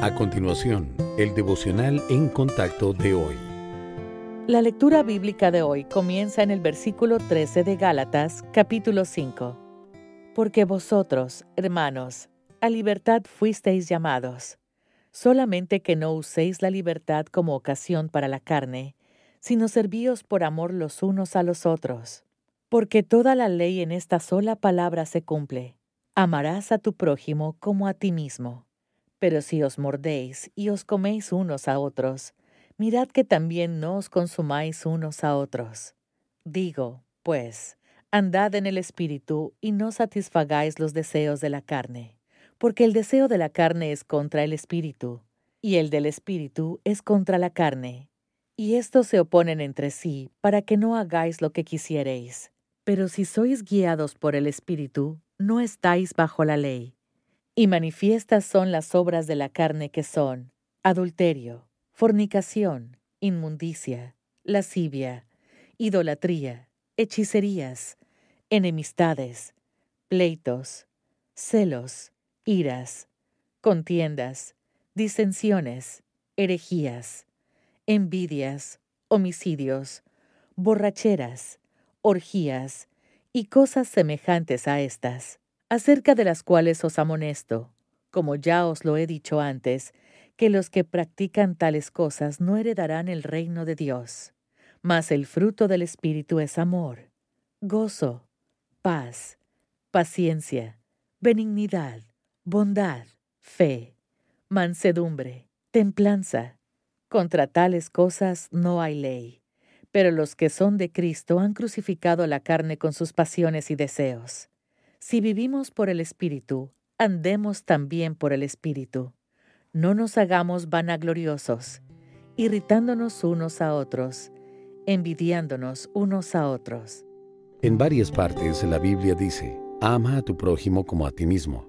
A continuación, el devocional en contacto de hoy. La lectura bíblica de hoy comienza en el versículo 13 de Gálatas, capítulo 5. Porque vosotros, hermanos, a libertad fuisteis llamados, solamente que no uséis la libertad como ocasión para la carne, sino servíos por amor los unos a los otros. Porque toda la ley en esta sola palabra se cumple. Amarás a tu prójimo como a ti mismo. Pero si os mordéis y os coméis unos a otros, mirad que también no os consumáis unos a otros. Digo, pues, andad en el Espíritu y no satisfagáis los deseos de la carne, porque el deseo de la carne es contra el Espíritu, y el del Espíritu es contra la carne. Y estos se oponen entre sí para que no hagáis lo que quisiereis. Pero si sois guiados por el Espíritu, no estáis bajo la ley. Y manifiestas son las obras de la carne que son adulterio, fornicación, inmundicia, lascivia, idolatría, hechicerías, enemistades, pleitos, celos, iras, contiendas, disensiones, herejías, envidias, homicidios, borracheras, orgías y cosas semejantes a estas acerca de las cuales os amonesto, como ya os lo he dicho antes, que los que practican tales cosas no heredarán el reino de Dios. Mas el fruto del Espíritu es amor, gozo, paz, paciencia, benignidad, bondad, fe, mansedumbre, templanza. Contra tales cosas no hay ley. Pero los que son de Cristo han crucificado la carne con sus pasiones y deseos. Si vivimos por el Espíritu, andemos también por el Espíritu. No nos hagamos vanagloriosos, irritándonos unos a otros, envidiándonos unos a otros. En varias partes la Biblia dice, ama a tu prójimo como a ti mismo,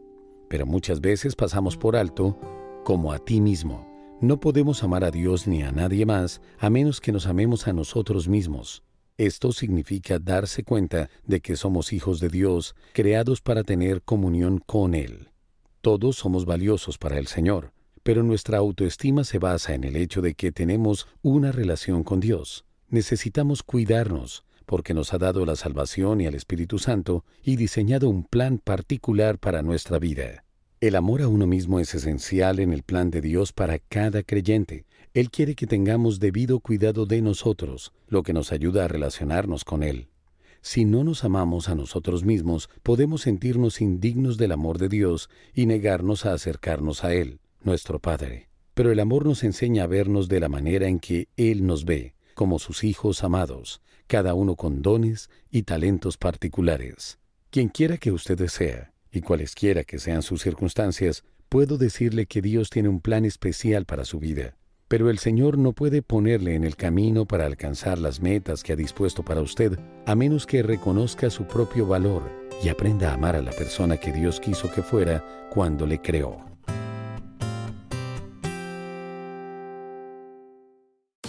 pero muchas veces pasamos por alto como a ti mismo. No podemos amar a Dios ni a nadie más a menos que nos amemos a nosotros mismos. Esto significa darse cuenta de que somos hijos de Dios, creados para tener comunión con Él. Todos somos valiosos para el Señor, pero nuestra autoestima se basa en el hecho de que tenemos una relación con Dios. Necesitamos cuidarnos, porque nos ha dado la salvación y al Espíritu Santo y diseñado un plan particular para nuestra vida. El amor a uno mismo es esencial en el plan de Dios para cada creyente, él quiere que tengamos debido cuidado de nosotros, lo que nos ayuda a relacionarnos con Él. Si no nos amamos a nosotros mismos, podemos sentirnos indignos del amor de Dios y negarnos a acercarnos a Él, nuestro Padre. Pero el amor nos enseña a vernos de la manera en que Él nos ve, como sus hijos amados, cada uno con dones y talentos particulares. Quien quiera que usted sea, y cualesquiera que sean sus circunstancias, puedo decirle que Dios tiene un plan especial para su vida. Pero el Señor no puede ponerle en el camino para alcanzar las metas que ha dispuesto para usted, a menos que reconozca su propio valor y aprenda a amar a la persona que Dios quiso que fuera cuando le creó.